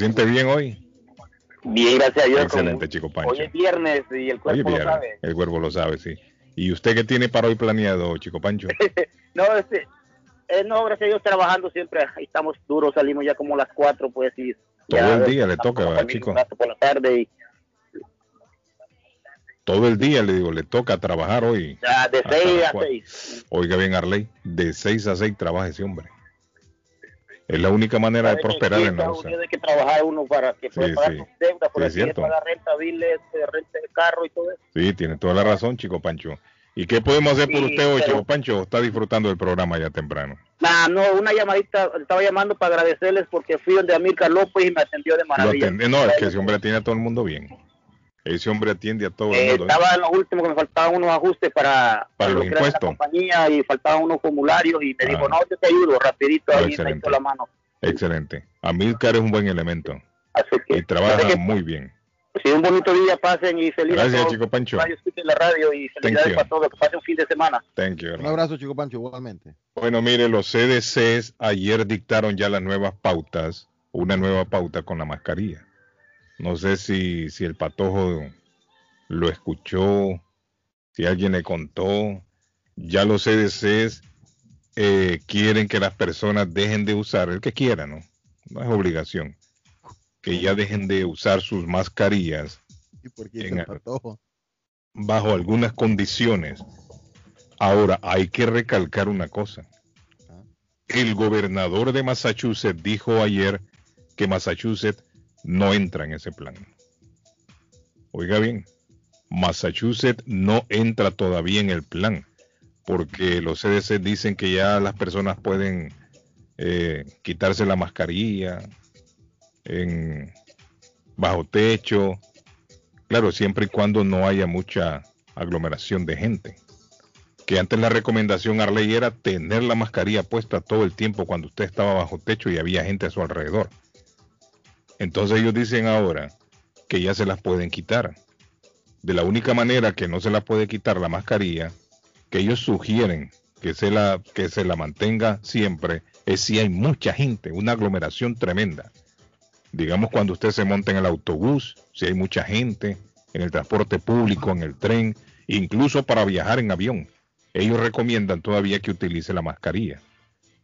siente bien hoy? Bien, gracias a Dios. Excelente, chico Pancho. Hoy es viernes y el cuerpo lo sabe. El cuerpo lo sabe, sí. ¿Y usted qué tiene para hoy planeado, chico Pancho? no, este, eh, no, gracias a Dios trabajando siempre. Ahí estamos duros, salimos ya como a las 4, pues y Todo el día le toca, chico? Por la tarde y todo el día, le digo, le toca trabajar hoy. Ya, de 6 a 6. Oiga bien, Arley, de 6 a 6 trabaja ese hombre. Es la única manera de prosperar en la USA. Tiene que trabajar uno para que pueda pagar sus deudas, por sí, es pagar renta, biles, renta de carro y todo eso. Sí, tiene toda la razón, chico Pancho. ¿Y qué podemos hacer por usted hoy, chico Pancho? ¿Está disfrutando del programa ya temprano? Nah, no, una llamadita, estaba llamando para agradecerles porque fui donde Amílcar López y me atendió de maravilla. no, es que ese hombre tiene a todo el mundo bien. Ese hombre atiende a todo el mundo. ¿eh? Estaba en lo último que me faltaban unos ajustes para, para los impuestos. La compañía y faltaban unos formularios y me dijo, ah. no, yo te ayudo, rapidito, ahí me la mano. Excelente. Amilcar es un buen elemento. Así que, y trabaja muy bien. Sí, un bonito día, pasen y feliz. Gracias, Chico Pancho. la radio y felicidades para todos. Que pasen un fin de semana. Thank you, un abrazo, Chico Pancho, igualmente. Bueno, mire, los CDCs ayer dictaron ya las nuevas pautas, una nueva pauta con la mascarilla. No sé si, si el patojo lo escuchó, si alguien le contó. Ya los CDCs eh, quieren que las personas dejen de usar, el que quiera, ¿no? No es obligación. Que ya dejen de usar sus mascarillas bajo algunas condiciones. Ahora, hay que recalcar una cosa. Ah. El gobernador de Massachusetts dijo ayer que Massachusetts no entra en ese plan. Oiga bien, Massachusetts no entra todavía en el plan, porque los CDC dicen que ya las personas pueden eh, quitarse la mascarilla en bajo techo, claro, siempre y cuando no haya mucha aglomeración de gente. Que antes la recomendación Arley era tener la mascarilla puesta todo el tiempo cuando usted estaba bajo techo y había gente a su alrededor. Entonces ellos dicen ahora que ya se las pueden quitar. De la única manera que no se la puede quitar la mascarilla, que ellos sugieren que se la, que se la mantenga siempre, es si hay mucha gente, una aglomeración tremenda. Digamos cuando usted se monta en el autobús, si hay mucha gente, en el transporte público, en el tren, incluso para viajar en avión. Ellos recomiendan todavía que utilice la mascarilla.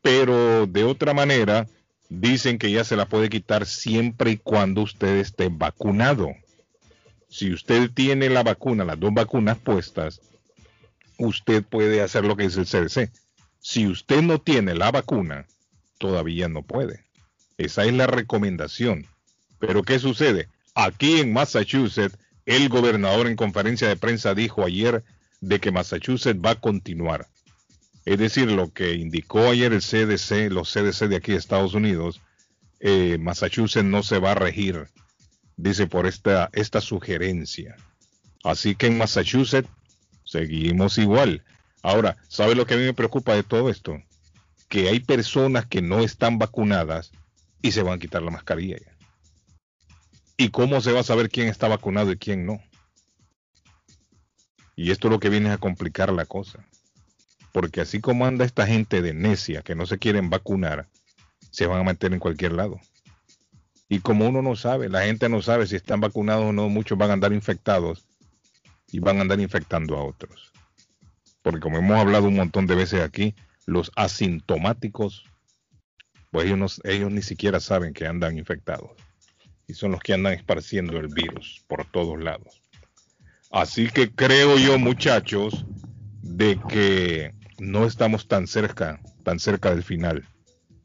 Pero de otra manera, dicen que ya se la puede quitar siempre y cuando usted esté vacunado. Si usted tiene la vacuna, las dos vacunas puestas, usted puede hacer lo que dice el CDC. Si usted no tiene la vacuna, todavía no puede. Esa es la recomendación. Pero ¿qué sucede? Aquí en Massachusetts, el gobernador en conferencia de prensa dijo ayer de que Massachusetts va a continuar. Es decir, lo que indicó ayer el CDC, los CDC de aquí de Estados Unidos, eh, Massachusetts no se va a regir, dice, por esta, esta sugerencia. Así que en Massachusetts seguimos igual. Ahora, ¿sabe lo que a mí me preocupa de todo esto? Que hay personas que no están vacunadas y se van a quitar la mascarilla. ¿Y cómo se va a saber quién está vacunado y quién no? Y esto es lo que viene a complicar la cosa porque así como anda esta gente de necia que no se quieren vacunar, se van a meter en cualquier lado. Y como uno no sabe, la gente no sabe si están vacunados o no, muchos van a andar infectados y van a andar infectando a otros. Porque como hemos hablado un montón de veces aquí, los asintomáticos, pues ellos, ellos ni siquiera saben que andan infectados. Y son los que andan esparciendo el virus por todos lados. Así que creo yo, muchachos, de que no estamos tan cerca, tan cerca del final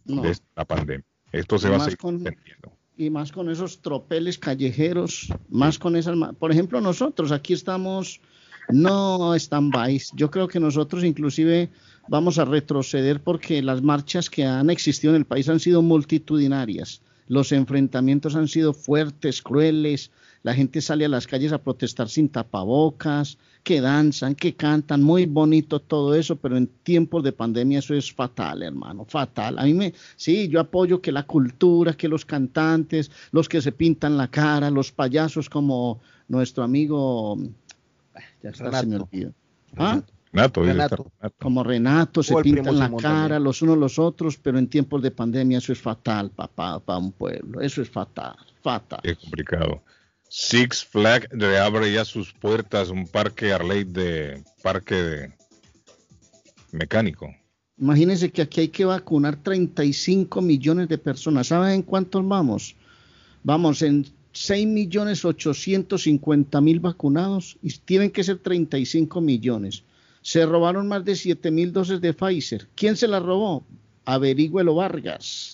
de la pandemia. Esto se va a seguir entendiendo. Y más con esos tropeles callejeros, más con esas, por ejemplo, nosotros aquí estamos no stand-by. Yo creo que nosotros inclusive vamos a retroceder porque las marchas que han existido en el país han sido multitudinarias. Los enfrentamientos han sido fuertes, crueles. La gente sale a las calles a protestar sin tapabocas que danzan, que cantan, muy bonito todo eso, pero en tiempos de pandemia eso es fatal, hermano, fatal. A mí me, sí, yo apoyo que la cultura, que los cantantes, los que se pintan la cara, los payasos como nuestro amigo, ya está, se me olvidó. ¿Ah? Renato, Renato. Renato. Como Renato, se pintan la Simón cara también. los unos los otros, pero en tiempos de pandemia eso es fatal, papá, para un pueblo. Eso es fatal, fatal. Es complicado. Six Flag reabre ya sus puertas, un parque Arley de parque de mecánico. Imagínense que aquí hay que vacunar 35 millones de personas. ¿Saben en cuántos vamos? Vamos en 6 millones 850 mil vacunados y tienen que ser 35 millones. Se robaron más de 7 mil dosis de Pfizer. ¿Quién se la robó? Averigüelo Vargas.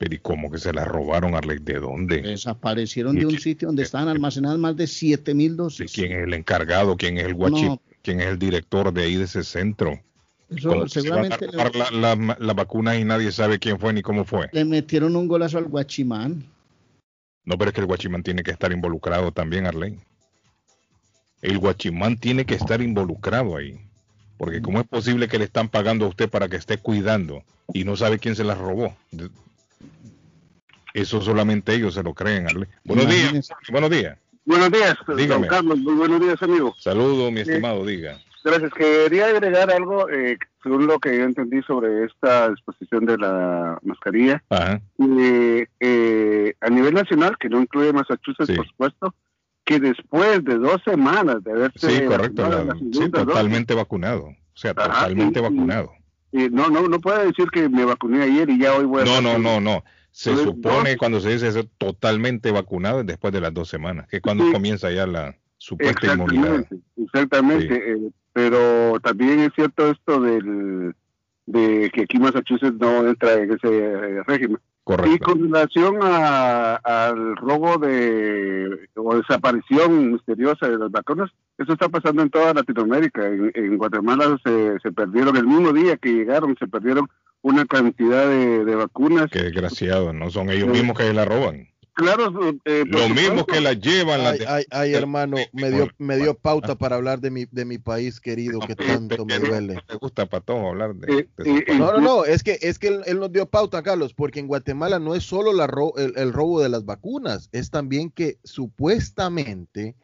Pero ¿y cómo que se la robaron, Arley? ¿De dónde? Desaparecieron de un sitio donde estaban almacenadas más de 7 mil ¿De dosis. quién es el encargado? ¿Quién es el guachi? No. ¿Quién es el director de ahí de ese centro? Eso ¿Cómo se van a seguramente le, la, la, la vacuna y nadie sabe quién fue ni cómo fue? le metieron un golazo al guachimán. No, pero es que el guachimán tiene que estar involucrado también, Arley. El guachimán tiene que estar involucrado ahí. Porque ¿cómo es posible que le están pagando a usted para que esté cuidando y no sabe quién se las robó? Eso solamente ellos se lo creen, Arley. Buenos días, buenos días. Buenos días, Dígame. don Carlos. Muy buenos días, amigo. Saludo, mi estimado, diga. Gracias. Quería agregar algo, eh, según lo que yo entendí sobre esta disposición de la mascarilla. Ajá. Eh, eh, a nivel nacional, que no incluye Massachusetts, Sí. por supuesto, que después de dos semanas de haberse Sí, correcto. vacunado la- la sí, dosis, totalmente vacunado. O sea, Ajá, totalmente y- vacunado. Eh, no, no, no puede decir que me vacuné ayer y ya hoy voy a... No, no, no, no. Se supone cuando se dice eso, totalmente vacunado después de las dos semanas, que es cuando Sí. comienza ya la supuesta inmunidad. Exactamente, exactamente. eh, pero también es cierto esto del de que aquí Massachusetts no entra en ese eh, régimen. Y con relación a- al robo de o desaparición misteriosa de las vacunas, eso está pasando en toda Latinoamérica. En, en Guatemala se, se perdieron, el mismo día que llegaron, se perdieron una cantidad de, de vacunas. Qué desgraciado, no son ellos mismos que la roban. Claro, eh, por Lo mismo que la llevan. Ay, ay, ay, hermano, me dio, me dio pauta para hablar de mi, de mi país querido que tanto me duele. No te gusta para todo hablar de, Eh, de eh, eh, No, no, no, es que, es que él, él nos dio pauta, Carlos, porque en Guatemala no es solo la ro- el, el robo de las vacunas, es también que supuestamente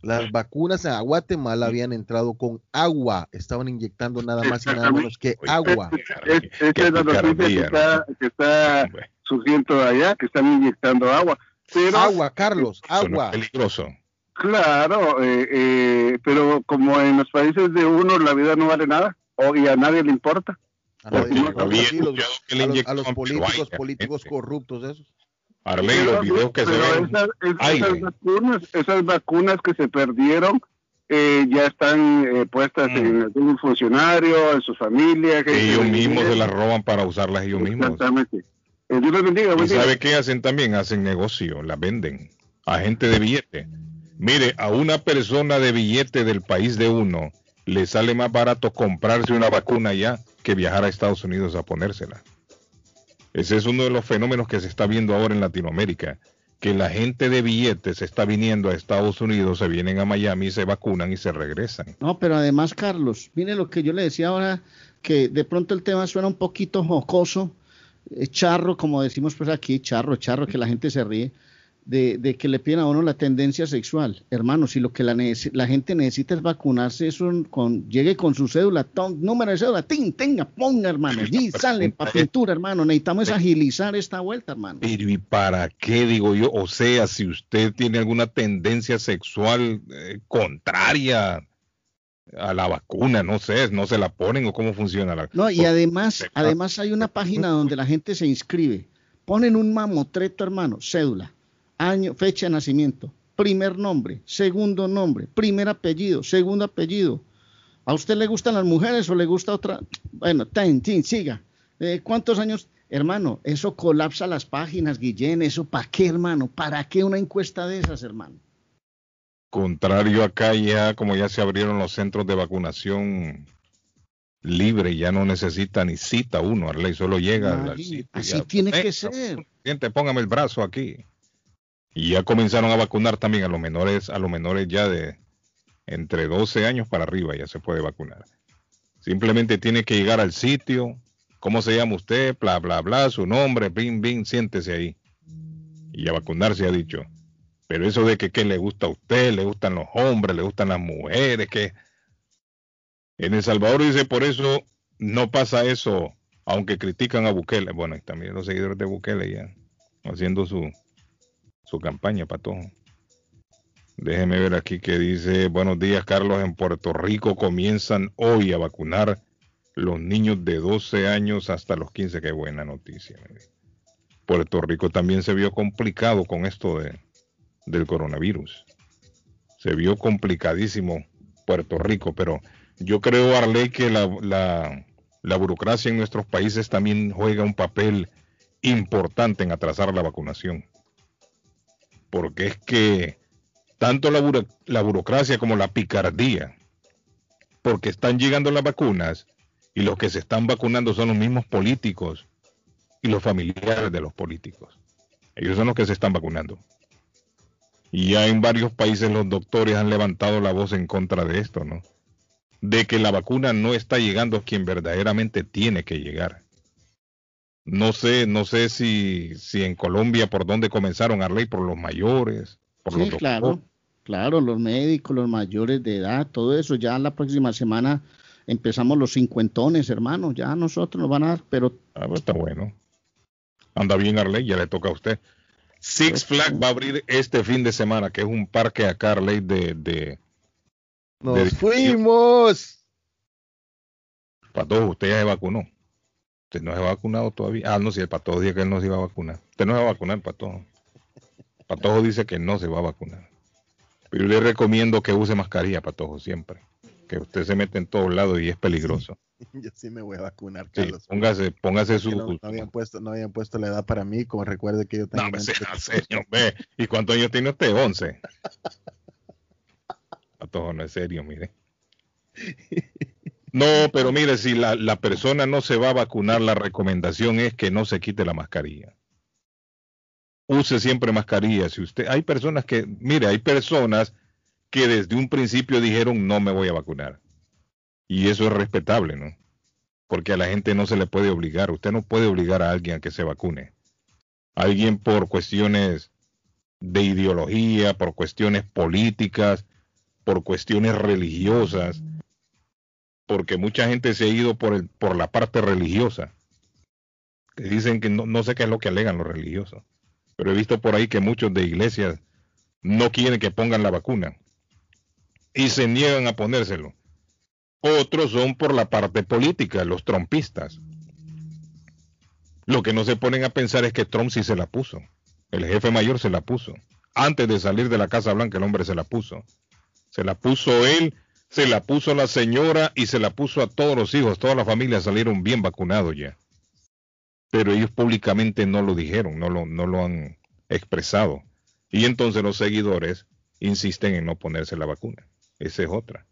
las vacunas a Guatemala habían entrado con agua, estaban inyectando nada más y nada menos que agua. Es, esa Qué es la noticia que picardía, está, que está Surgiendo de allá, que están inyectando agua. Pero, Agua, Carlos, agua. es peligroso. claro, eh, eh, pero como en los países de uno la vida no vale nada, o, y a nadie le importa. A nadie sí, los- que le a los, a políticos, políticos corruptos esos. Arley, los videos que se pero ven. esas, esas vacunas, esas vacunas que se perdieron eh, ya están eh, puestas Mm. en algún funcionario, en sus familias. que- Ellos mismos se las roban para usarlas ellos mismos. Exactamente. Eh, Dios los bendiga. ¿Y día. sabe qué hacen también? Hacen negocio, las venden a gente de billete. Mire, a una persona de billete del país de uno le sale más barato comprarse una vacuna ya que viajar a Estados Unidos a ponérsela. Ese es uno de los fenómenos que se está viendo ahora en Latinoamérica, que la gente de billete se está viniendo a Estados Unidos, se vienen a Miami, se vacunan y se regresan. No, pero además, Carlos, mire lo que yo le decía ahora, que de pronto el tema suena un poquito jocoso, charro, como decimos pues aquí, charro, charro, que la gente se ríe, de, de que le piden a uno la tendencia sexual. Hermano, si lo que la, gente necesita es vacunarse, eso con, llegue con su cédula, ton- número de cédula, tin, tenga, ponga, hermano, y sale para pintura, hermano. Necesitamos es agilizar esta vuelta, hermano. Pero ¿y para qué digo yo? O sea, si usted tiene alguna tendencia sexual eh, contraria a la vacuna, no sé, no se la ponen o cómo funciona la No, y además, además hay una página donde la gente se inscribe. Ponen un mamotreto, hermano, cédula, año, fecha de nacimiento, primer nombre, segundo nombre, primer apellido, segundo apellido. ¿A usted le gustan las mujeres o le gusta otra? Bueno, ten, tin, siga. Eh, ¿Cuántos años? Hermano, eso colapsa las páginas, Guillén. ¿Eso para qué, hermano? ¿Para qué una encuesta de esas, hermano? Contrario acá ya, como ya se abrieron los centros de vacunación libre, ya no necesita ni cita uno, Arley, solo llega al sitio. así ya, tiene que "Venga, ser. Presidente, póngame el brazo aquí. Y ya comenzaron a vacunar también a los menores, a los menores ya de entre 12 años para arriba ya se puede vacunar. Simplemente tiene que llegar al sitio, ¿cómo se llama usted? Bla, bla, bla, su nombre, bing, bing, siéntese ahí. Y a vacunarse ha dicho. Pero eso de que, que le gusta a usted, le gustan los hombres, le gustan las mujeres, que En El Salvador dice, por eso no pasa eso, aunque critican a Bukele. Bueno, y también los seguidores de Bukele ya haciendo su, su campaña, todo. Déjeme ver aquí que dice, buenos días Carlos, en Puerto Rico comienzan hoy a vacunar los niños de 12 años hasta los 15, qué buena noticia. Puerto Rico también se vio complicado con esto de, del coronavirus. Se vio complicadísimo Puerto Rico, pero yo creo, Arley, que la, la, la burocracia en nuestros países también juega un papel importante en atrasar la vacunación. Porque es que tanto la, la burocracia como la picardía, porque están llegando las vacunas y los que se están vacunando son los mismos políticos y los familiares de los políticos. Ellos son los que se están vacunando. Y ya en varios países los doctores han levantado la voz en contra de esto, ¿no? De que la vacuna no está llegando a quien verdaderamente tiene que llegar. No sé, no sé si, si en Colombia por dónde comenzaron a ley, por los mayores, por sí, claro, claro, los médicos, los mayores de edad, todo eso. Ya la próxima semana empezamos los cincuentones, hermano. Ya nosotros nos van a dar, pero. Ah, pues está bueno. Anda bien, Arley, ya le toca a usted. Six Flags va a abrir este fin de semana, que es un parque acá, Arley, de. de ¡Nos fuimos! Para todos, usted ya se vacunó. Usted no se ha vacunado todavía. Ah, no, si el Patojo dice que él no se iba a vacunar. Usted no se va a vacunar, Patojo. Patojo dice que no se va a vacunar. Pero yo le recomiendo que use mascarilla, Patojo, siempre. Que usted se mete en todos lados y es peligroso. Yo sí me voy a vacunar, Carlos. póngase, póngase su. No, habían puesto, no habían puesto la edad para mí, como recuerde que yo tengo. No, me sea serio, ve. ¿Y cuántos años tiene usted? 11. Patojo, no es serio, mire. No, pero mire, si la, la, persona no se va a vacunar, la recomendación es que no se quite la mascarilla. Use siempre mascarilla. Si usted, hay personas que, mire, hay personas que desde un principio dijeron no me voy a vacunar. Y eso es respetable, ¿no? Porque a la gente no se le puede obligar. Usted no puede obligar a alguien a que se vacune. Alguien por cuestiones de ideología, por cuestiones políticas, por cuestiones religiosas porque mucha gente se ha ido por, el, por la parte religiosa. Que dicen que no, no, sé qué es lo que alegan los religiosos, pero he visto por ahí que muchos de iglesias no quieren que pongan la vacuna y se niegan a ponérselo. Otros son por la parte política, los trompistas. Lo que no se ponen a pensar es que Trump sí se la puso. El jefe mayor se la puso. Antes de salir de la Casa Blanca, el hombre se la puso. Se la puso él se la puso la señora y se la puso a todos los hijos, toda la familia salieron bien vacunados ya. Pero ellos públicamente no lo dijeron, no lo, no lo han expresado. Y entonces los seguidores insisten en no ponerse la vacuna. Esa es otra.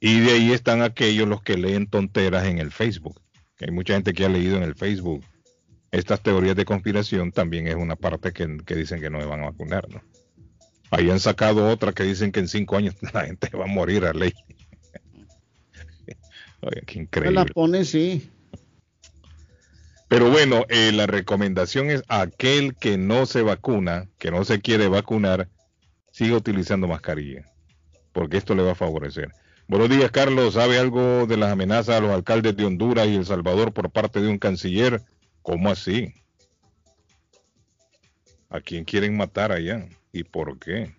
Y de ahí están aquellos los que leen tonteras en el Facebook. hay mucha gente que ha leído en el Facebook estas teorías de conspiración, también es una parte que, que dicen que no se van a vacunar, ¿no? Ahí han sacado otra que dicen que en cinco años la gente va a morir a ley. Oye, qué increíble. La pone, sí. Pero bueno, eh, la recomendación es aquel que no se vacuna, que no se quiere vacunar, siga utilizando mascarilla, porque esto le va a favorecer. Buenos días, Carlos. ¿Sabe algo de las amenazas a los alcaldes de Honduras y El Salvador por parte de un canciller? ¿Cómo así? ¿A quién quieren matar allá? ¿Y por qué?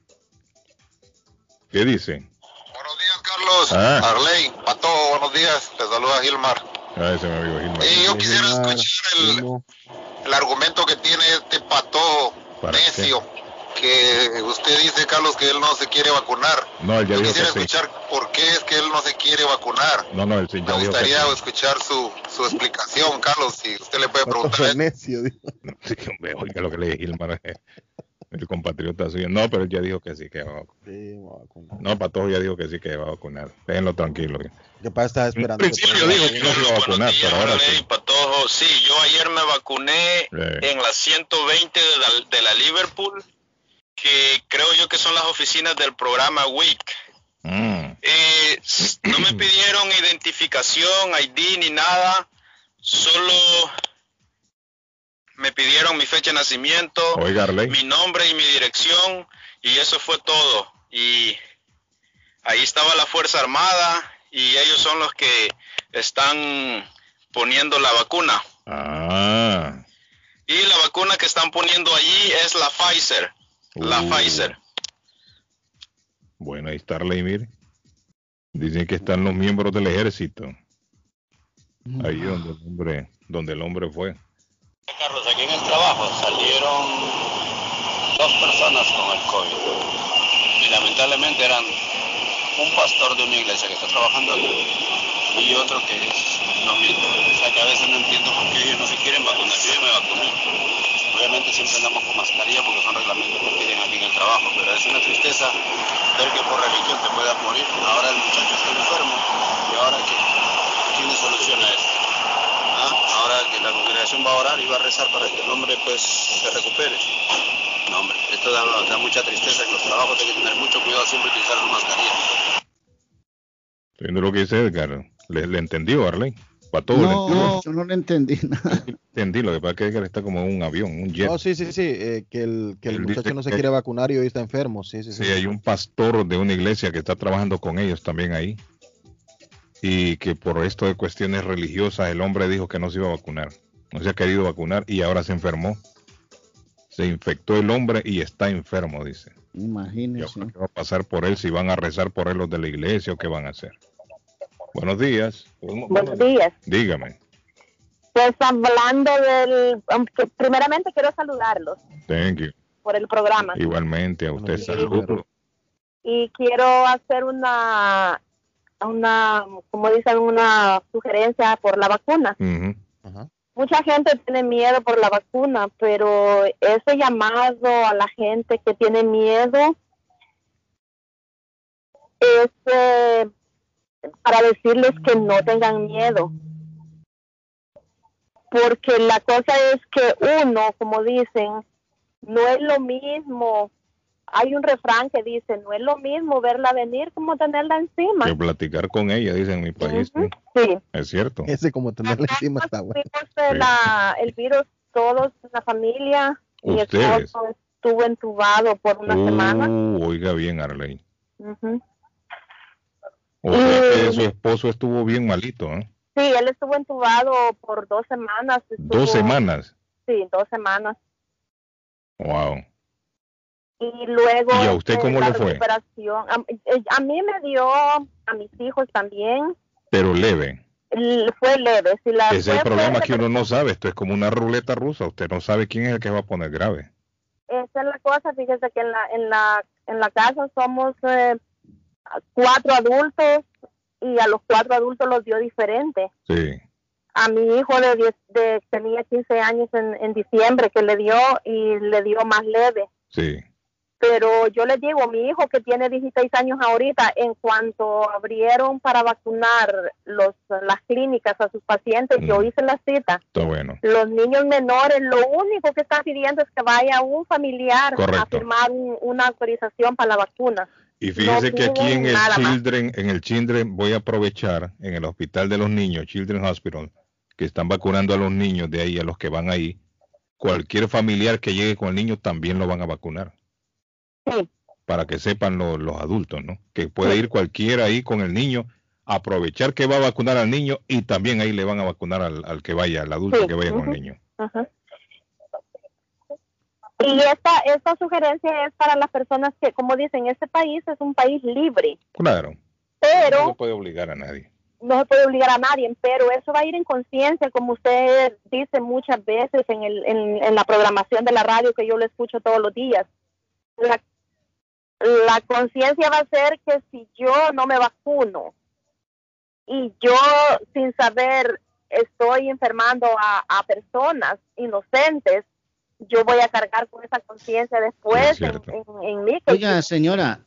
¿Qué dicen? Buenos días, Carlos. Ah. Arley, Pato, buenos días. Te saluda Gilmar. Ah, ese me amigo Gilmar. Y yo quisiera escuchar el, el, argumento que tiene este Pato necio. Que usted dice, Carlos, que él no se quiere vacunar. No, él ya yo dijo quisiera que escuchar sí. por qué es que él no se quiere vacunar. No, no, él sí, ya Me dijo gustaría que sí. escuchar su, su explicación, Carlos, si usted le puede preguntar. Necio, sí, hombre, oiga lo que le dije Gilmar. El compatriota suyo. No, pero él ya dijo que sí que va a vacunar. Sí, voy a vacunar. No, Patojo ya dijo que sí que va a vacunar. Déjenlo tranquilo. Que para estaba En esperando. que principio dijo que no se iba a vacunar, pero ahora Arley, sí. Patojo. Sí, yo ayer me vacuné en la 120 de la, de la Liverpool, que creo yo que son las oficinas del programa WIC. Mm. Eh, no me pidieron identificación, ID ni nada, solo me pidieron mi fecha de nacimiento, Oiga, mi nombre y mi dirección y eso fue todo. Y ahí estaba la Fuerza Armada y ellos son los que están poniendo la vacuna. Ah. Y la vacuna que están poniendo allí es la Pfizer. La Uh. Pfizer. Bueno, ahí está Arley, Dicen que están los miembros del ejército. Ahí donde el hombre, donde el hombre fue. Carlos, aquí en el trabajo salieron dos personas con el COVID. Y lamentablemente eran un pastor de una iglesia que está trabajando aquí y otro que es lo mismo. O sea que a veces no entiendo por qué ellos no se quieren vacunar. Yo ya me vacuné. Obviamente siempre andamos con mascarilla porque son reglamentos que piden aquí en el trabajo, pero es una tristeza ver que por religión te puedas morir. Ahora el muchacho está enfermo y ahora que tiene solución a esto. ¿Ah? Ahora que la congregación va a orar y va a rezar para que el hombre pues se recupere. No hombre, esto da, mucha tristeza en los trabajos, hay que tener mucho cuidado siempre utilizar la mascarilla. Viendo lo que dice Edgar, ¿le, le entendió Arley? Para todo No, entendió. yo no le entendí nada. entendí, lo que pasa es que Edgar está como un avión, un jet. No, sí, sí, sí, eh, que el, que el Él muchacho no se quiere vacunar y hoy está enfermo. Sí, sí, sí. Sí, hay un pastor de una iglesia que está trabajando con ellos también ahí. Y que por esto de cuestiones religiosas el hombre dijo que no se iba a vacunar. No se ha querido vacunar y ahora se enfermó. Se infectó el hombre y está enfermo, dice. ¿Y Imagínese. qué va a pasar por él? Si van a rezar por él los de la iglesia o qué van a hacer. Buenos días. Buenos días. Dígame. Pues hablando del... aunque primeramente quiero saludarlos Thank you. por el programa Igualmente a usted saludo. y quiero hacer una, una, como dicen, una sugerencia por la vacuna. Mucha gente tiene miedo por la vacuna, pero ese llamado a la gente que tiene miedo es eh, para decirles que no tengan miedo. Porque la cosa es que uno, como dicen, no es lo mismo. Hay un refrán que dice, no es lo mismo verla venir como tenerla encima. Que platicar con ella, dicen en mi país. ¿sí? Sí. Es cierto. Ese como tenerle encima está bueno. El virus todos en la familia. Mi Ustedes. esposo estuvo entubado por una semana. Uh, oiga bien, Arley. Ujú. O sea que Mm. su esposo estuvo bien malito, ¿eh? Sí, él estuvo entubado por dos semanas. Dos estuvo- semanas. Sí, dos semanas. Wow. Y luego... ¿Y a usted eh, cómo le fue? A, eh, a mí me dio, a mis hijos también, Pero leve. fue leve. Si la Ese es el problema que uno no sabe. Esto es como una ruleta rusa. Usted no sabe quién es el que va a poner grave. Esa es la cosa, fíjese que en la, en la, en la casa somos eh, cuatro adultos y a los cuatro adultos los dio diferente. Sí. A mi hijo de, 10 de tenía 15 años en, en diciembre que le dio y le dio más leve. Sí. Pero yo le digo, mi hijo que tiene 16 años ahorita, en cuanto abrieron para vacunar los, las clínicas a sus pacientes, yo Mm. hice la cita. Está bueno. Los niños menores, lo único que están pidiendo es que vaya un familiar a firmar un- una autorización para la vacuna. Y fíjese No que aquí en el más. Children, en el Children, voy a aprovechar en el hospital de los niños, Children Hospital, que están vacunando a los niños de ahí, a los que van ahí. Cualquier familiar que llegue con el niño también lo van a vacunar. Sí. Para que sepan lo- los adultos, ¿no? Que puede ir cualquiera ahí con el niño, aprovechar que va a vacunar al niño y también ahí le van a vacunar al, al que vaya, al adulto Sí, que vaya con el niño. Ajá. Y esta, esta sugerencia es para las personas que, como dicen, este país es un país libre, Claro. No pero se puede obligar a nadie. no se puede obligar a nadie, pero eso va a ir en conciencia, como usted dice muchas veces en, el, en, en la programación de la radio que yo lo escucho todos los días. La, la conciencia va a ser que si yo no me vacuno y yo sin saber estoy enfermando a, a personas inocentes, yo voy a cargar con esa conciencia Es después en, cierto. en- en mí. Oiga, señora,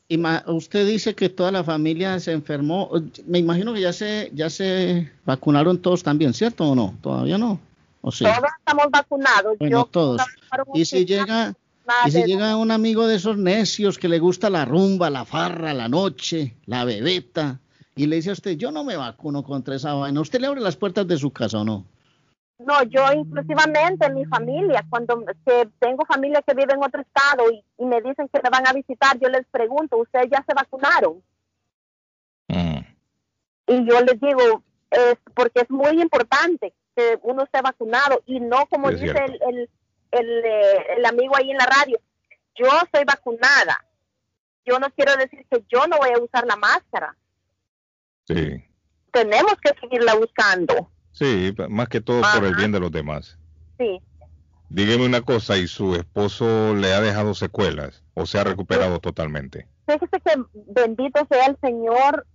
usted dice que toda la familia se enfermó. Me imagino que ya se ya se vacunaron todos también, ¿cierto o no? Todavía no. ¿O sí? todos estamos vacunados. Bueno, yo todos. Y si llega y si llega un amigo de esos necios que le gusta la rumba, la farra, la noche, la bebeta y le dice a usted, "Yo no me vacuno contra esa vaina." ¿Usted le abre las puertas de su casa o no? No, yo inclusivamente en mi familia, cuando que tengo familia que vive en otro estado y, y me dicen que me van a visitar, yo les pregunto, ¿ustedes ya se vacunaron? Mm. Y yo les digo, es porque es muy importante que uno esté vacunado y no como Es dice el, el, eh, el amigo ahí en la radio, yo soy vacunada. Yo no quiero decir que yo no voy a usar la máscara. Sí, Tenemos que seguirla buscando. Sí, más que todo por el bien de los demás. Sí. Dígame una cosa, ¿y su esposo le ha dejado secuelas o se ha recuperado totalmente? Fíjese que bendito sea el Señor,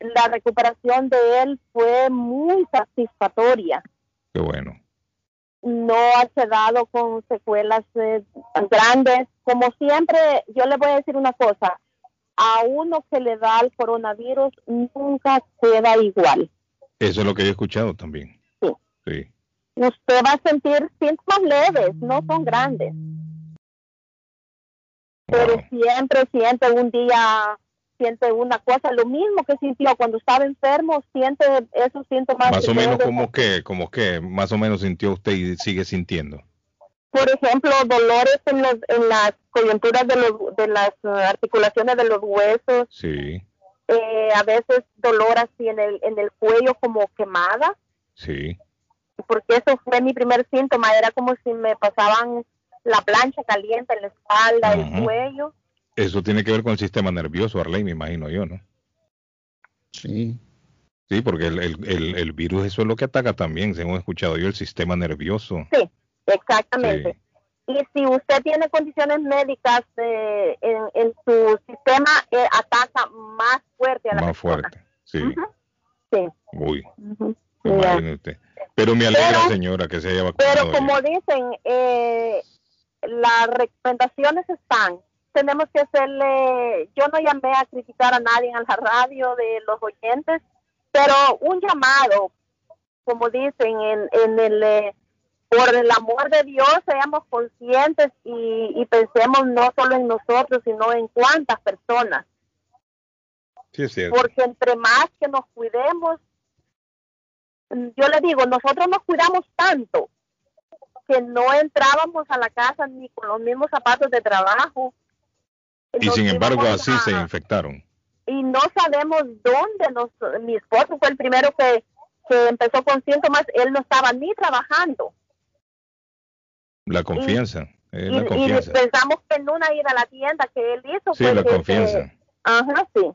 la recuperación de él fue muy satisfactoria. Qué bueno. No ha quedado con secuelas eh, tan grandes. Como siempre, yo le voy a decir una cosa, a uno que le da el coronavirus nunca queda igual. Eso es lo que yo he escuchado también. Sí. Sí. Usted va a sentir síntomas leves, no son grandes, pero siempre siente un día, siente una cosa, lo mismo que sintió cuando estaba enfermo, siente esos síntomas Más o menos como que, como que, más o menos sintió usted y sigue sintiendo. por ejemplo, dolores en, los, en las coyunturas de, los, de las eh, articulaciones de los huesos, Sí, eh, a veces dolor así en el, en el cuello como quemada, sí. porque eso fue mi primer síntoma, era como si me pasaban la plancha caliente en la espalda, el Ujú. cuello. Eso tiene que ver con el sistema nervioso, Arley, me imagino yo, ¿no? Sí. Sí, porque el, el, el, el virus eso es lo que ataca también, según he escuchado yo, el sistema nervioso. Sí, exactamente. Sí. Y si usted tiene condiciones médicas eh, en, en su sistema, eh, a la Más persona. fuerte. Sí. Uy, usted. Pero me alegra, Pero- señora, que se haya vacunado. Pero como dicen, eh, las recomendaciones están. Tenemos que hacerle, yo no llamé a criticar a nadie en la radio de los oyentes, pero un llamado, como dicen, en, en el, eh, por el amor de Dios, seamos conscientes y, y pensemos no solo en nosotros, sino en cuántas personas, Sí, es cierto. porque entre más que nos cuidemos, yo le digo, nosotros nos cuidamos tanto que no entrábamos a la casa ni con los mismos zapatos de trabajo. Y Nos sin embargo, así a- se infectaron. Y no sabemos dónde nos... Mi esposo fue el primero que, que empezó con síntomas, él no estaba ni trabajando. La confianza. es y, la y confianza. pensamos que en una ida a la tienda que él hizo Sí, la confianza. que- ajá, sí.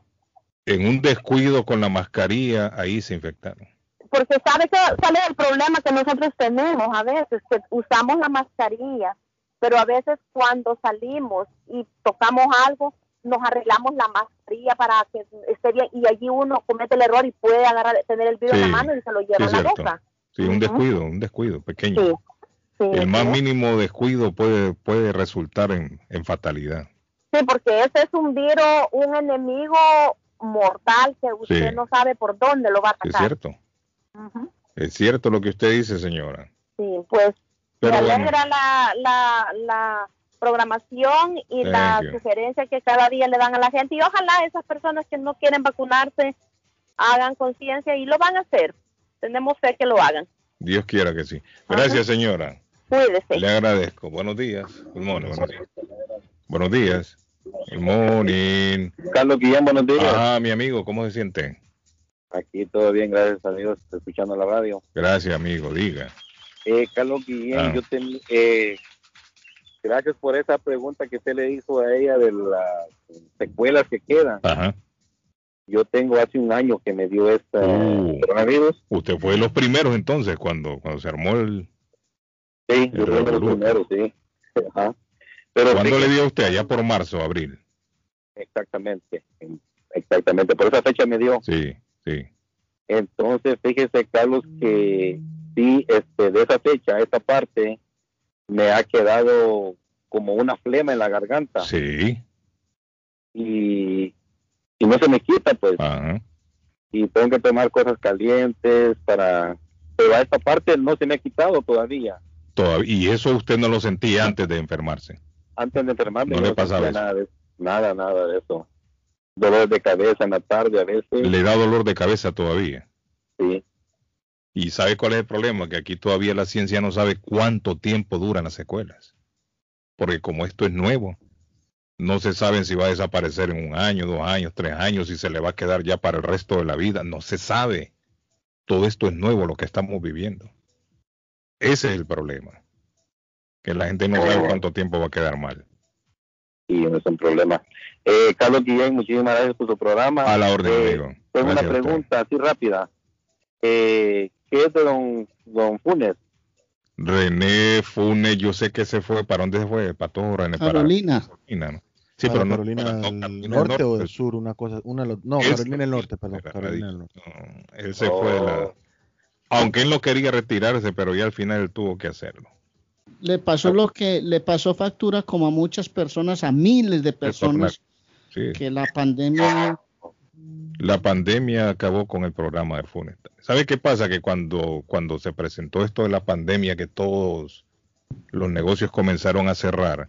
En un descuido con la mascarilla, ahí se infectaron. porque sabe que es el problema que nosotros tenemos a veces que usamos la mascarilla pero a veces cuando salimos y tocamos algo nos arreglamos la mascarilla para que esté bien y allí uno comete el error y puede agarrar tener el virus en la mano y se lo lleva sí, a la cierto. boca Sí, un descuido, un descuido pequeño. sí, El más mínimo descuido puede, puede resultar en, en fatalidad. Sí, porque ese es un virus un enemigo mortal que usted Sí. no sabe por dónde lo va a Es atacar cierto. Ujú. Es cierto lo que usted dice, señora. sí pues Pero me bueno, alegra la, la, la programación y Thank la you. sugerencia que cada día le dan a la gente y ojalá esas personas que no quieren vacunarse hagan conciencia y lo van a hacer. Tenemos fe que lo hagan. Dios quiera que sí. Gracias, señora. Cuídese. Le agradezco. Buenos días. Good morning, buenos días. Buenos días. Good morning. Carlos Guillén, buenos días. Ah, mi amigo, ¿cómo se siente? Aquí todo bien, gracias a Dios, escuchando la radio. Gracias, amigo. Diga. Eh, Carlos Guillén, Ah. yo ten- eh, gracias por esa pregunta que usted le hizo a ella de las secuelas que quedan. Ajá. Yo tengo hace un año que me dio esta Uh. coronavirus. Usted fue de los primeros entonces cuando, cuando se armó el... Sí, yo fui de los primeros, sí. Ajá. Pero ¿Cuándo le dio a usted? Allá por marzo, abril. Exactamente, exactamente. Por esa fecha me dio. Sí, sí. Entonces, fíjese, Carlos, que sí, este, de esa fecha, esa parte, me ha quedado como una flema en la garganta Sí. y, y no se me quita, pues. Ajá. Y tengo que tomar cosas calientes para... Pero a esta parte no se me ha quitado todavía. Todavía, y eso usted no lo sentía antes de enfermarse. Antes de enfermarme No le pasaba nada, de, nada, nada de eso. Dolor de cabeza en la tarde a veces. Le da dolor de cabeza todavía. Sí. Y sabe cuál es el problema, que aquí todavía la ciencia no sabe cuánto tiempo duran las secuelas. Porque como esto es nuevo, No se sabe si va a desaparecer en un año, dos años, tres años, si se le va a quedar ya para el resto de la vida. No se sabe. Todo esto es nuevo, lo que estamos viviendo. Ese es el problema. Que la gente no sabe oh. cuánto tiempo va a quedar mal. Y no es un problema. Eh, Carlos Guillén, muchísimas gracias por su programa. A la orden, eh, amigo. Tengo una pregunta así rápida. Eh, ¿Qué es de don, don Funes? René Funes, yo sé que se fue. ¿Para dónde se fue? Para todo René. Carolina. Para Carolina, ¿no? Sí, pero Carolina del norte, o del sur, una cosa, una, no, Carolina del norte, perdón, Carolina del norte. él se fue de la, oh. aunque él no quería retirarse, pero ya al final él tuvo que hacerlo. Le pasó lo que le pasó factura como a muchas personas, a miles de personas, que la pandemia la pandemia acabó con el programa de Funes. ¿Sabe qué pasa? Que cuando, cuando se presentó esto de la pandemia, que todos los negocios comenzaron a cerrar,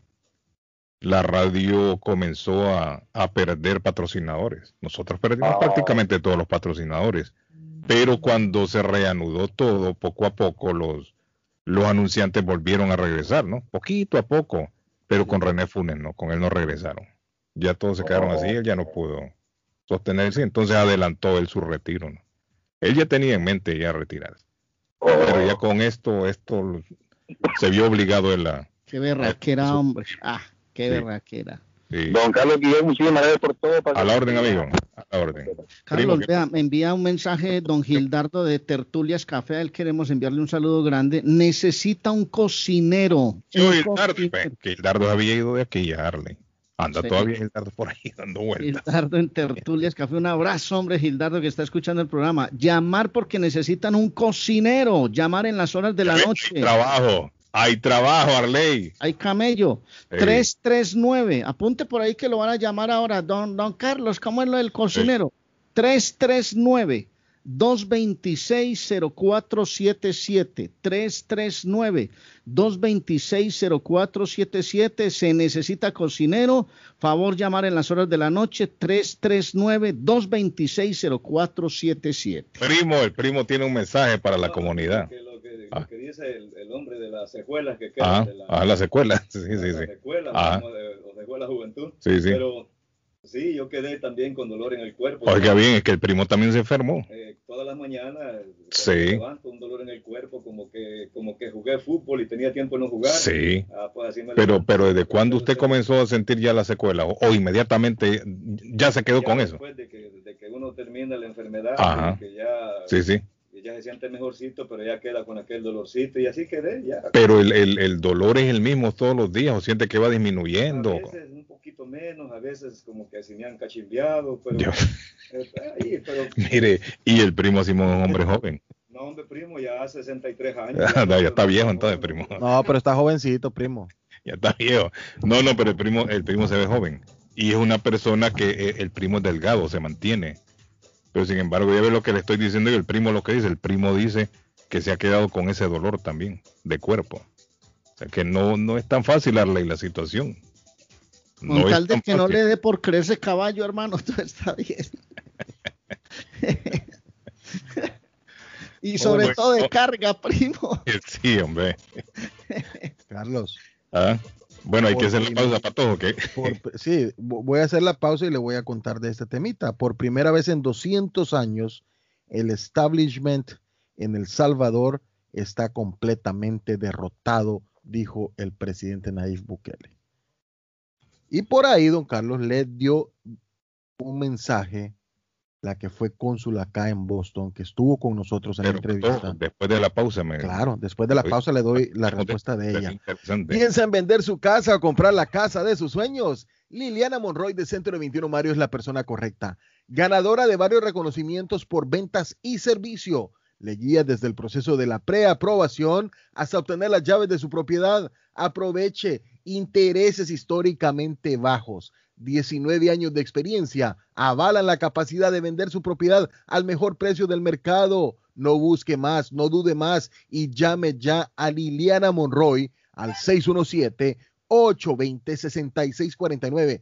la radio comenzó a, perder patrocinadores. Nosotros perdimos ah. prácticamente todos los patrocinadores. Pero cuando se reanudó todo, poco a poco los, los anunciantes volvieron a regresar, ¿no? Poquito a poco. Pero con René Funes, ¿no? Con él no regresaron. Ya todos se quedaron así, él ya no pudo sostenerse, entonces adelantó él su retiro, ¿no? Él ya tenía en mente ya retirarse. Pero ya con esto, esto se vio obligado en la... Qué berraquera, hombre. Ah. Qué berraquera. Don Carlos Guillén, muchísimas gracias por todo. a la orden, amigo. A la orden. Carlos, vea, me envía un mensaje don Gildardo de Tertulias Café. A él queremos enviarle un saludo grande. Necesita un cocinero. Gildardo, Gildardo había ido de aquí a Arley. Anda todavía Gildardo por ahí dando vueltas. Gildardo en Tertulias Café. Un abrazo, hombre, Gildardo, que está escuchando el programa. Llamar porque necesitan un cocinero. Llamar en las horas de la noche. Trabajo. Hay trabajo, Arley. Hay camello. 339. Apunte por ahí que lo van a llamar ahora. Don, don Carlos, ¿cómo es lo del cocinero? 339. 226-0477, 339-226-0477, se necesita cocinero, favor llamar en las horas de la noche, 339-226-0477. Primo, el primo tiene un mensaje para la comunidad. Ah. que, dice el, hombre de las secuelas que quedan. Ah, de la, ah, las secuelas, sí, sí, sí. Secuelas, ah. de, la juventud. Sí, sí. Pero Sí, yo quedé también con dolor en el cuerpo. Oiga bien, es que el primo también se enfermó. Eh, todas las mañanas sí. levanto un dolor en el cuerpo, como que, como que jugué fútbol y tenía tiempo de no jugar. Sí. Ah, pues pero, pero ¿desde cuándo usted comenzó a sentir ya la secuela? O, inmediatamente ya se quedó con eso? Después de que, de que uno termina la enfermedad, Ajá. que ya... Sí, sí ya se siente mejorcito, pero ya queda con aquel dolorcito y así quedé ya. Pero el, el, el dolor es el mismo todos los días o siente que va disminuyendo. A veces un poquito menos, a veces como que se me han cachimbeado, pero, ahí, pero... Mire, y el primo Simón es un hombre joven. No, hombre, primo, ya hace 63 años. ya, está viejo entonces, primo. No, pero está jovencito, primo. Ya está viejo. No, no, pero el primo, el primo se ve joven. Y es una persona que eh, el primo es delgado, se mantiene pero sin embargo, ya ve lo que le estoy diciendo y el primo lo que dice. El primo dice que se ha quedado con ese dolor también de cuerpo. O sea que no, no es tan fácil darle la situación. Con tal de que no le dé por creerse caballo, hermano, todo está bien. y sobre todo de carga, primo. Sí, hombre. Carlos. ¿Ah? Bueno, hay que hacer la pauza para todo, ¿ok? sí, voy a hacer la pausa y le voy a contar de este temita. Por primera vez en 200 años, el establishment en El Salvador está completamente derrotado, dijo el presidente Nayib Bukele. Y por ahí, don Carlos le dio un mensaje la que fue cónsul acá en Boston, que estuvo con nosotros en la entrevista. después de la pausa, me... Claro, después de la pausa le doy la respuesta de ella. Piensa en vender su casa o comprar la casa de sus sueños. Liliana Monroy de Centro de 21 Mario es la persona correcta. Ganadora de varios reconocimientos por ventas y servicio. Le guía desde el proceso de la preaprobación hasta obtener las llaves de su propiedad. Aproveche intereses históricamente bajos 19 años de experiencia avalan la capacidad de vender su propiedad al mejor precio del mercado. No busque más, no dude más y llame ya a Liliana Monroy al 617-820-6649.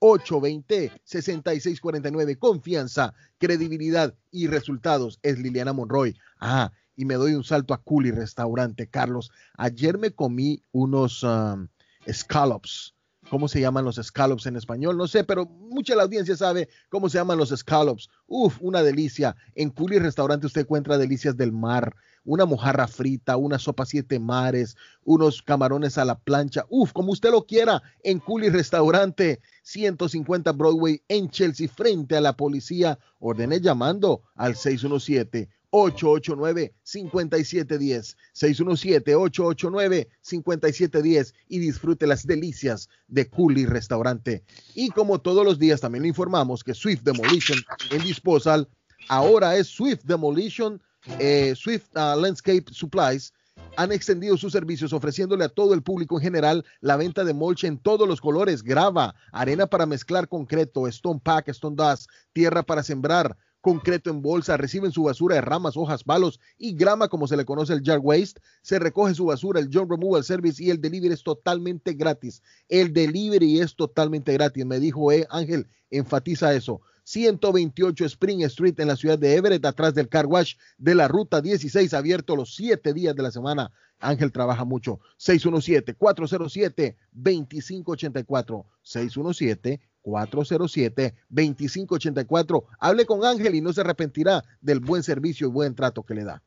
617-820-6649. Confianza, credibilidad y resultados. Es Liliana Monroy. Ah, y me doy un salto a Culi Restaurante, Carlos. Ayer me comí unos um, scallops cómo se llaman los scallops en español, no sé, pero mucha de la audiencia sabe cómo se llaman los scallops. Uf, una delicia. En Culi Restaurante usted encuentra delicias del mar, una mojarra frita, una sopa siete mares, unos camarones a la plancha. Uf, como usted lo quiera, en Culi Restaurante, 150 Broadway en Chelsea, frente a la policía. Ordene llamando al 617 889-5710, 617-889-5710 y disfrute las delicias de Cooley Restaurante. Y como todos los días también le informamos que Swift Demolition en Disposal ahora es Swift Demolition, eh, Swift uh, Landscape Supplies han extendido sus servicios ofreciéndole a todo el público en general la venta de mulch en todos los colores, grava, arena para mezclar concreto, stone pack, stone dust, tierra para sembrar, concreto en bolsa, reciben su basura de ramas, hojas, palos y grama, como se le conoce el jar waste, se recoge su basura, el John Removal Service y el delivery es totalmente gratis. El delivery es totalmente gratis, me dijo eh, Ángel, enfatiza eso. 128 Spring Street en la ciudad de Everett, atrás del car wash de la ruta 16, abierto los siete días de la semana. Ángel trabaja mucho. 617-407-2584. 617 407-2584. Hable con Ángel y no se arrepentirá del buen servicio y buen trato que le da.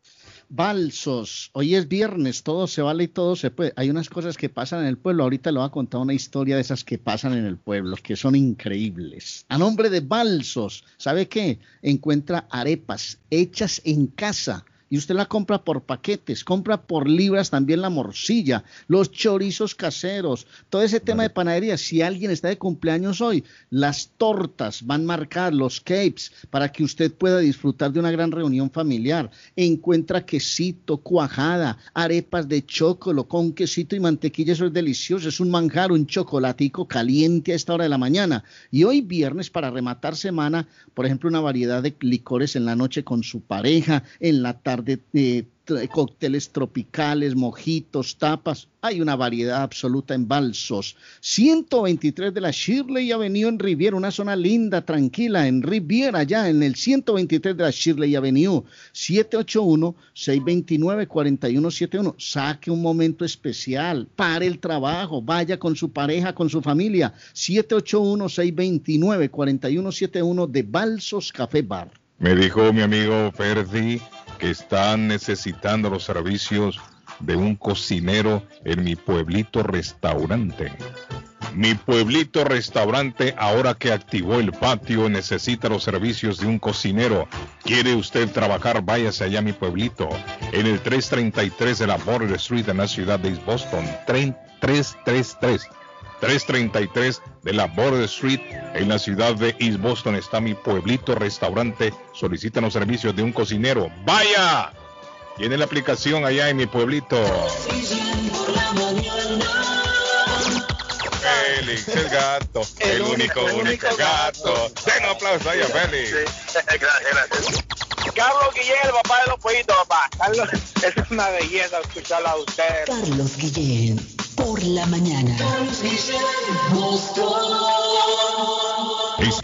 Balsos, hoy es viernes, todo se vale y todo se puede. Hay unas cosas que pasan en el pueblo. Ahorita le voy a contar una historia de esas que pasan en el pueblo, que son increíbles. A nombre de Balsos, ¿sabe qué? Encuentra arepas hechas en casa y usted la compra por paquetes, compra por libras también la morcilla, los chorizos caseros, todo ese tema de panadería. Si alguien está de cumpleaños hoy, las tortas van marcadas, los cakes, para que usted pueda disfrutar de una gran reunión familiar. Encuentra quesito, cuajada, arepas de chocolo con quesito y mantequilla, eso es delicioso, es un manjar, un chocolatico caliente a esta hora de la mañana. Y hoy viernes, para rematar semana, por ejemplo, una variedad de licores en la noche con su pareja, en la tarde de, cócteles tropicales, mojitos, tapas. Hay una variedad absoluta en Balsos. 123 de la Shirley Avenue en Riviera, una zona linda, tranquila, en Riviera, ya en el 123 de la Shirley Avenue. 781-629-4171. Saque un momento especial, pare el trabajo, vaya con su pareja, con su familia. 781-629-4171 de Balsos Café Bar. Me dijo mi amigo Ferdi que están necesitando los servicios de un cocinero en mi pueblito restaurante. Mi pueblito restaurante, ahora que activó el patio, necesita los servicios de un cocinero. ¿Quiere usted trabajar? Váyase allá mi pueblito, en el 333 de la Border Street en la ciudad de East Boston. 333. 333 de la Border Street en la ciudad de East Boston está mi pueblito restaurante. Solicitan los servicios de un cocinero. ¡Vaya! Tiene la aplicación allá en mi pueblito. Félix, el gato, el, único, único, gato. Den un aplauso ahí a Félix. gracias, Carlos Guillén, el papá de los pollitos, papá. Carlos, es una belleza escucharla a usted. Carlos Guillén por la mañana.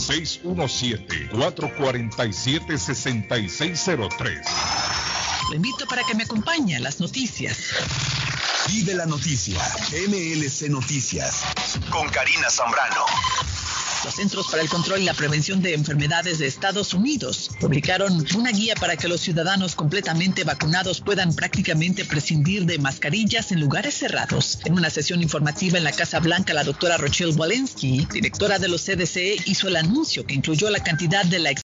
617-447-6603. Lo invito para que me acompañe a las noticias. Vive la noticia. MLC Noticias. Con Karina Zambrano. Los Centros para el Control y la Prevención de Enfermedades de Estados Unidos publicaron una guía para que los ciudadanos completamente vacunados puedan prácticamente prescindir de mascarillas en lugares cerrados. En una sesión informativa en la Casa Blanca, la doctora Rochelle Walensky, directora de los CDC, hizo el anuncio que incluyó la cantidad de la